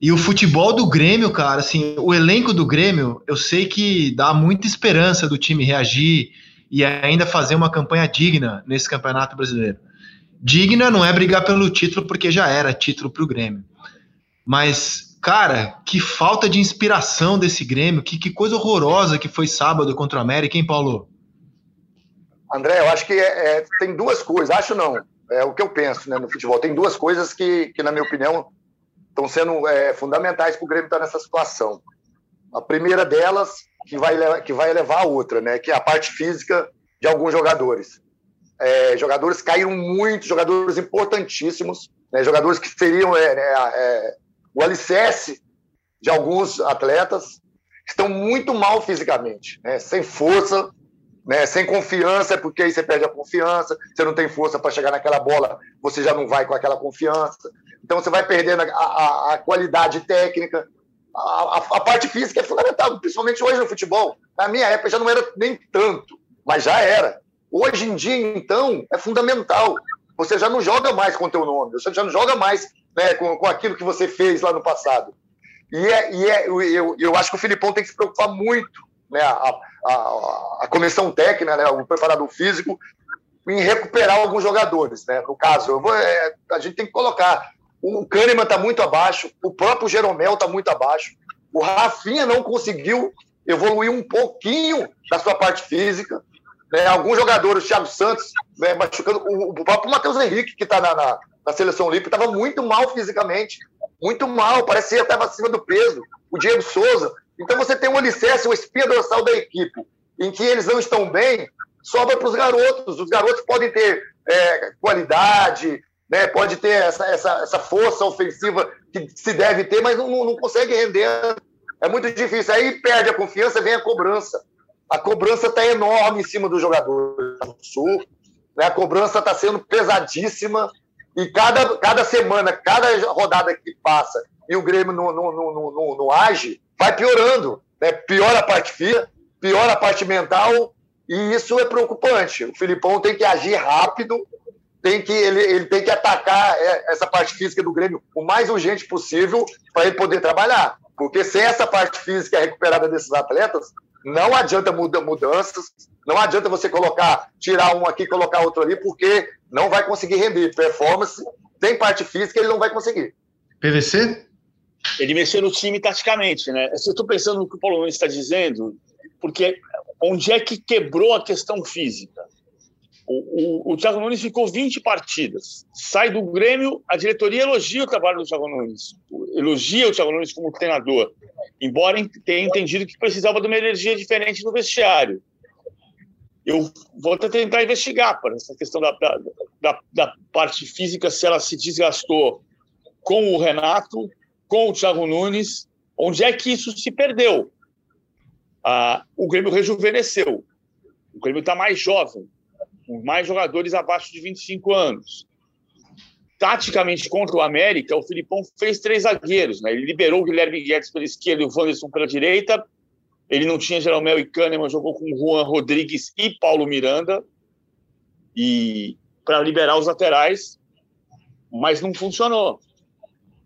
E o futebol do Grêmio, cara, assim, o elenco do Grêmio, eu sei que dá muita esperança do time reagir e ainda fazer uma campanha digna nesse Campeonato Brasileiro. Digna não é brigar pelo título, porque já era título para o Grêmio. Mas Cara, que falta de inspiração desse Grêmio, que, que coisa horrorosa que foi sábado contra o América, hein, Paulo? André, eu acho que é, é, tem duas coisas, acho não, é o que eu penso né, no futebol. Tem duas coisas que, que na minha opinião, estão sendo é, fundamentais para o Grêmio estar nessa situação. A primeira delas, que vai, que vai levar a outra, né, que é a parte física de alguns jogadores. É, jogadores caíram muito, jogadores importantíssimos, né, jogadores que seriam é, é, é o alicerce de alguns atletas estão muito mal fisicamente, né? sem força, né? sem confiança, porque aí você perde a confiança, você não tem força para chegar naquela bola, você já não vai com aquela confiança. Então você vai perdendo a, a, a qualidade técnica. A, a, parte física é fundamental, principalmente hoje no futebol. Na minha época já não era nem tanto, mas já era. Hoje em dia, então, é fundamental. Você já não joga mais com o teu nome, você já não joga mais né, com, com aquilo que você fez lá no passado. E, é, e é, eu, eu acho que o Filipão tem que se preocupar muito, né, a, a, a comissão técnica, né, o preparador físico, em recuperar alguns jogadores. Né? No caso, vou, é, a gente tem que colocar. O Kahneman está muito abaixo, o próprio Jeromel está muito abaixo, o Rafinha não conseguiu evoluir um pouquinho da sua parte física. Né? Alguns jogadores, o Thiago Santos, né, machucando, o, o próprio Matheus Henrique, que está na, na, na seleção olímpica, estava muito mal fisicamente, muito mal, parecia que estava acima do peso. O Diego Souza. Então você tem um alicerce, uma espinha dorsal da equipe, em que eles não estão bem, sobra para os garotos. Os garotos podem ter é, qualidade, né, pode ter essa, essa, essa força ofensiva que se deve ter, mas não, não consegue render. É muito difícil. Aí perde a confiança, vem a cobrança. A cobrança está enorme em cima do jogador do Sul. Né? A cobrança está sendo pesadíssima. E cada, cada semana, cada rodada que passa e o Grêmio não, não, não, não, não age, vai piorando. Né? Piora a parte física, piora a parte mental, e isso é preocupante. O Filipão tem que agir rápido, tem que, ele, ele tem que atacar é, essa parte física do Grêmio o mais urgente possível para ele poder trabalhar. Porque sem essa parte física recuperada desses atletas, não adianta mudanças, não adianta você colocar, tirar um aqui, colocar outro ali, porque não vai conseguir render. Performance, tem parte física, ele não vai conseguir. PVC? Ele mexeu no time taticamente, né? Eu estou pensando no que o Paulo Nunes está dizendo, porque onde é que quebrou a questão física? O, o, o Thiago Nunes ficou 20 partidas. Sai do Grêmio, a diretoria elogia o trabalho do Thiago Nunes, elogia o Thiago Nunes como treinador, embora tenha entendido que precisava de uma energia diferente no vestiário. Eu vou até tentar investigar para essa questão da, da, da, parte física, se ela se desgastou com o Renato, com o Thiago Nunes, onde é que isso se perdeu? Ah, o Grêmio rejuvenesceu, o Grêmio está mais jovem, com mais jogadores abaixo de 25 anos. Taticamente contra o América, o Filipão fez três zagueiros. Né? Ele liberou o Guilherme Guedes pela esquerda e o Wanderson pela direita. Ele não tinha Jeromel e Kahneman, jogou com Juan Rodrigues e Paulo Miranda. E para liberar os laterais, mas não funcionou.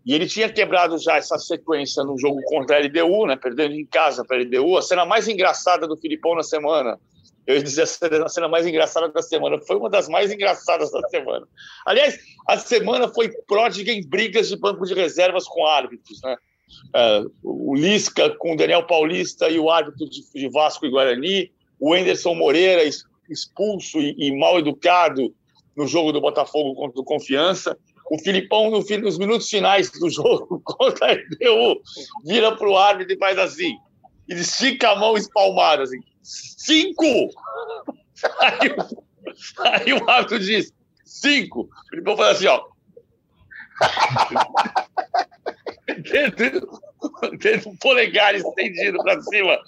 E ele tinha quebrado já essa sequência no jogo contra a LDU, né, perdendo em casa para a LDU. A cena mais engraçada do Filipão na semana Eu ia dizer a cena mais engraçada da semana. Foi uma das mais engraçadas da semana. Aliás, a semana foi pródiga em brigas de banco de reservas com árbitros, né? Uh, o Lisca com o Daniel Paulista e o árbitro de, de Vasco e Guarani, o Anderson Moreira expulso e, e, mal educado no jogo do Botafogo contra o Confiança. O Filipão, no, nos minutos finais do jogo contra a LDU, vira para o árbitro e faz assim. Ele estica a mão espalmada, assim. Cinco! Aí, aí o árbitro diz: cinco. O Filipão faz assim, ó. Dedo, dedo polegar estendido para cima.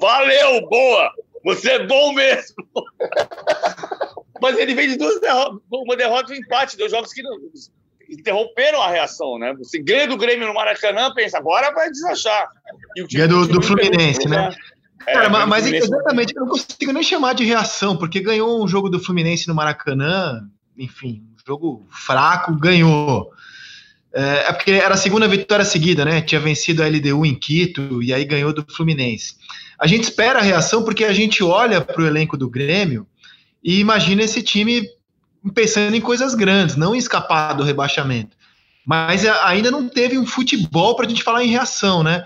Valeu, boa! Você é bom mesmo! Mas ele vem de duas derrotas, uma derrota e um empate, dois jogos que não, interromperam a reação, né? Você ganha do Grêmio no Maracanã, pensa, agora vai desachar. Ganha do, do Fluminense, né? É, Cara, mas, mas exatamente, eu não consigo nem chamar de reação, porque ganhou um jogo do Fluminense no Maracanã, enfim, um jogo fraco, ganhou. É, é porque era a segunda vitória seguida, né? Tinha vencido a LDU em Quito e aí ganhou do Fluminense. A gente espera a reação porque a gente olha para o elenco do Grêmio e imagina esse time pensando em coisas grandes, não em escapar do rebaixamento. Mas ainda não teve um futebol para a gente falar em reação, né?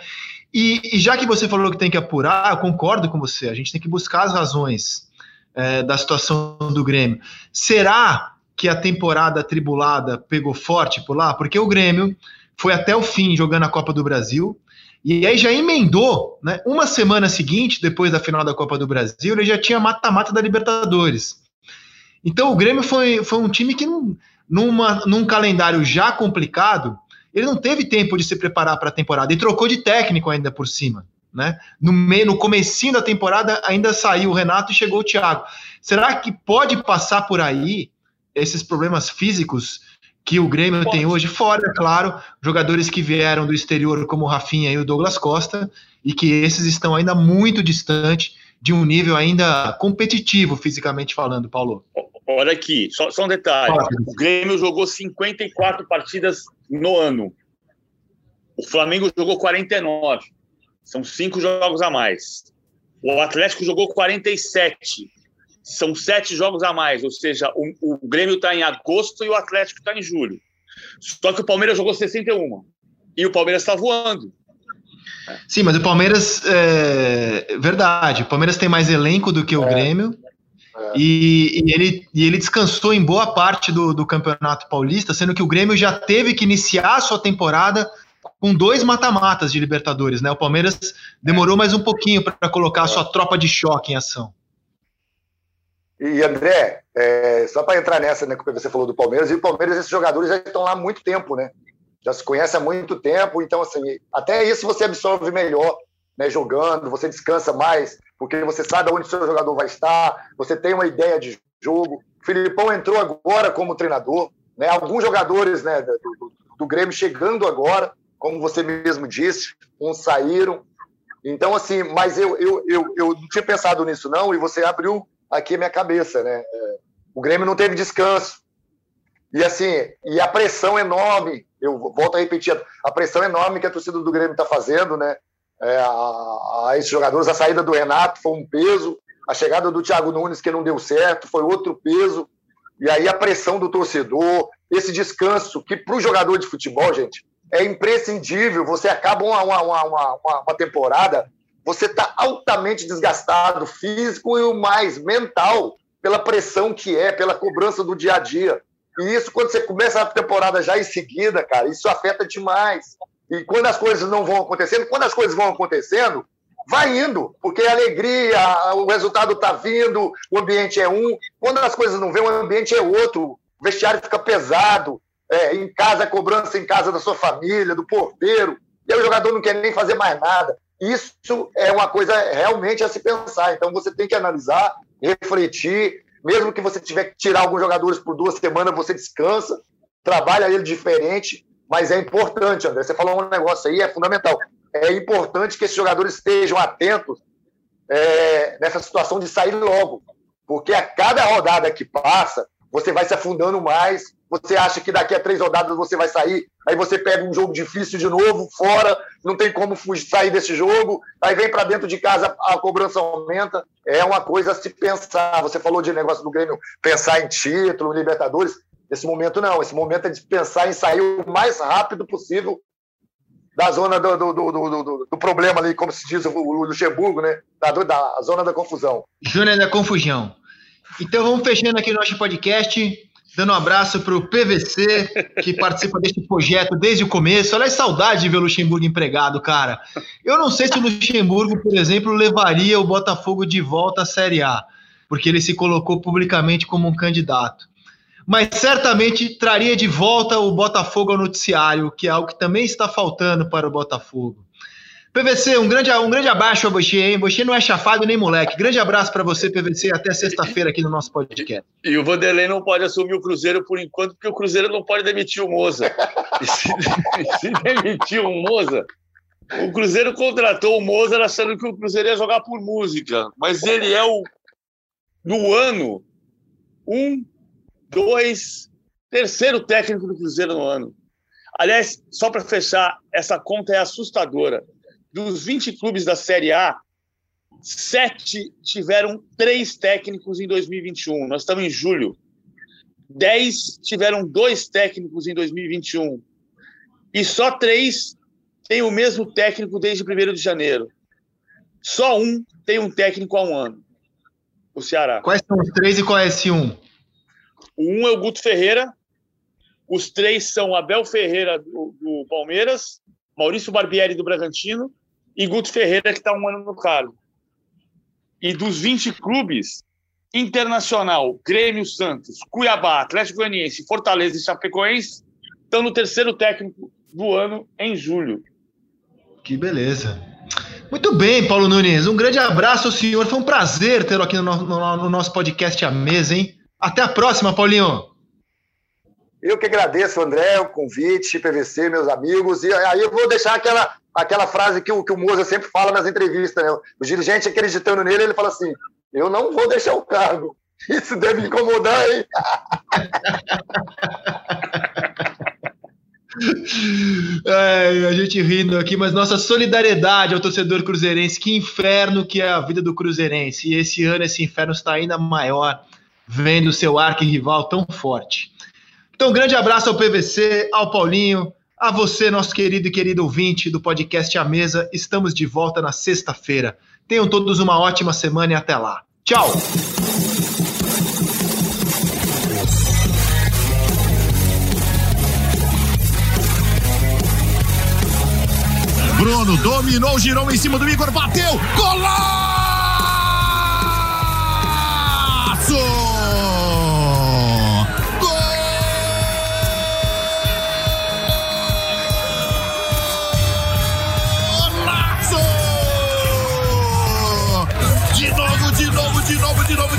E, e, já que você falou que tem que apurar, eu concordo com você, a gente tem que buscar as razões é, da situação do Grêmio. Será que a temporada tribulada pegou forte por lá? Porque o Grêmio foi até o fim jogando a Copa do Brasil, e aí já emendou, né? Uma semana seguinte, depois da final da Copa do Brasil, ele já tinha mata-mata da Libertadores. Então o Grêmio foi, foi um time que, numa, num calendário já complicado, ele não teve tempo de se preparar para a temporada e trocou de técnico ainda por cima. Né? No meio, no comecinho da temporada ainda saiu o Renato e chegou o Thiago. Será que pode passar por aí esses problemas físicos que o Grêmio pode. tem hoje? Fora, é claro, jogadores que vieram do exterior como o Rafinha e o Douglas Costa e que esses estão ainda muito distante de um nível ainda competitivo fisicamente falando, Paulo. Olha aqui, só, só um detalhe. O Grêmio jogou 54 partidas no ano. O Flamengo jogou 49. São cinco jogos a mais. O Atlético jogou 47. São sete jogos a mais. Ou seja, o, o Grêmio está em agosto e o Atlético está em julho. Só que o Palmeiras jogou 61. E o Palmeiras está voando. Sim, mas o Palmeiras. É verdade. O Palmeiras tem mais elenco do que o é. Grêmio. E, e, ele, e ele descansou em boa parte do, do Campeonato Paulista, sendo que o Grêmio já teve que iniciar a sua temporada com dois mata-matas de Libertadores, né? O Palmeiras demorou mais um pouquinho para colocar a sua tropa de choque em ação. E André, é, só para entrar nessa, né, que você falou do Palmeiras, e o Palmeiras, esses jogadores já estão lá há muito tempo, né? Já se conhece há muito tempo, então, assim, até isso você absorve melhor, né, jogando, você descansa mais, porque você sabe onde o seu jogador vai estar, você tem uma ideia de jogo. O Filipão entrou agora como treinador, né? Alguns jogadores né, do, do, Grêmio chegando agora, como você mesmo disse, uns saíram. Então, assim, mas eu, eu, eu, eu não tinha pensado nisso, não, e você abriu aqui a minha cabeça, né? É, o Grêmio não teve descanso. E assim, e a pressão enorme, eu volto a repetir, a pressão enorme que a torcida do Grêmio está fazendo, né? É, a, a, esses jogadores. A saída do Renato foi um peso, a chegada do Thiago Nunes, que não deu certo, foi outro peso. E aí a pressão do torcedor, esse descanso, que para o jogador de futebol, gente, é imprescindível. Você acaba uma, uma, uma, uma temporada, você está altamente desgastado, físico e o mais mental, pela pressão que é, pela cobrança do dia a dia. E isso, quando você começa a temporada já em seguida, cara, isso afeta demais. E quando as coisas não vão acontecendo, quando as coisas vão acontecendo, vai indo, porque a alegria, o resultado está vindo, o ambiente é um. Quando as coisas não vêm, o ambiente é outro. O vestiário fica pesado, é, em casa, cobrança em casa da sua família, do porteiro, e aí o jogador não quer nem fazer mais nada. Isso é uma coisa realmente a se pensar. Então você tem que analisar, refletir, mesmo que você tiver que tirar alguns jogadores por duas semanas, você descansa, trabalha ele diferente mas é importante, André. Você falou um negócio aí, é fundamental. É importante que esses jogadores estejam atentos é, nessa situação de sair logo. Porque a cada rodada que passa, você vai se afundando mais você acha que daqui a três rodadas você vai sair, aí você pega um jogo difícil de novo, fora, não tem como sair desse jogo, aí vem para dentro de casa, a cobrança aumenta. É uma coisa a se pensar. Você falou de negócio do Grêmio, pensar em título, Libertadores. Esse momento não, esse momento é de pensar em sair o mais rápido possível da zona do, do, do, do, problema ali, como se diz o Luxemburgo, né? Da, da zona da confusão. Zona da confusão. Então vamos fechando aqui o nosso podcast. Dando um abraço para o PVC, que participa deste projeto desde o começo. Olha a saudade de ver o Luxemburgo empregado, cara. Eu não sei se o Luxemburgo, por exemplo, levaria o Botafogo de volta à Série A, porque ele se colocou publicamente como um candidato. Mas certamente traria de volta o Botafogo ao noticiário, que é algo que também está faltando para o Botafogo. PVC, um grande, um grande abraço a você, hein? Você não é chafado nem moleque. Grande abraço para você, PVC, até sexta-feira aqui no nosso podcast. E, e o Vanderlei não pode assumir o Cruzeiro por enquanto, porque o Cruzeiro não pode demitir o Moza. se, se demitir o Moza, o Cruzeiro contratou o Moza achando que o Cruzeiro ia jogar por música, mas ele é o, no ano, um, dois, terceiro técnico do Cruzeiro no ano. Aliás, só para fechar, essa conta é assustadora dos 20 clubes da Série A, sete tiveram três técnicos em 2021. Nós estamos em julho. Dez tiveram dois técnicos em 2021. E só três têm o mesmo técnico desde 1 de janeiro. Só um tem um técnico há um ano. O Ceará. Quais são os três e qual é esse um? O um é o Guto Ferreira. Os três são Abel Ferreira do, do Palmeiras, Maurício Barbieri do Bragantino e Guto Ferreira, que está um ano no cargo. E dos 20 clubes, Internacional, Grêmio Santos, Cuiabá, Atlético Goianiense, Fortaleza e Chapecoense estão no terceiro técnico do ano em julho. Que beleza. Muito bem, Paulo Nunes. Um grande abraço ao senhor. Foi um prazer tê-lo aqui no, no, no, nosso podcast à mesa, hein? Até a próxima, Paulinho. Eu que agradeço, André, o convite, PVC, meus amigos. E aí eu vou deixar aquela, aquela frase que o, que o Moza sempre fala nas entrevistas, né? O dirigente acreditando nele, ele fala assim: eu não vou deixar o cargo. Isso deve incomodar, hein? É, a gente rindo aqui, mas nossa solidariedade ao torcedor cruzeirense. Que inferno que é a vida do cruzeirense. E esse ano esse inferno está ainda maior, vendo seu arqui-rival tão forte. Então, um grande abraço ao PVC, ao Paulinho, a você, nosso querido e querido ouvinte do podcast A Mesa. Estamos de volta na sexta-feira. Tenham todos uma ótima semana e até lá. Tchau! Bruno dominou, girou em cima do Igor, bateu, golaço!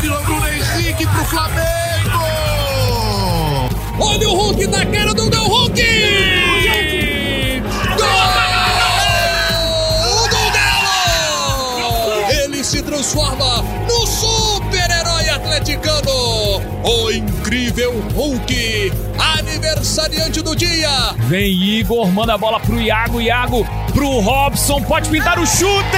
Henrique pro Flamengo! Olha o Hulk na cara do Del Hulk! Gol do Galo! Ele se transforma no super-herói atleticano! O incrível Hulk! Aniversariante do dia! Vem Igor, manda a bola pro Iago, Iago pro Robson, pode pintar o chute!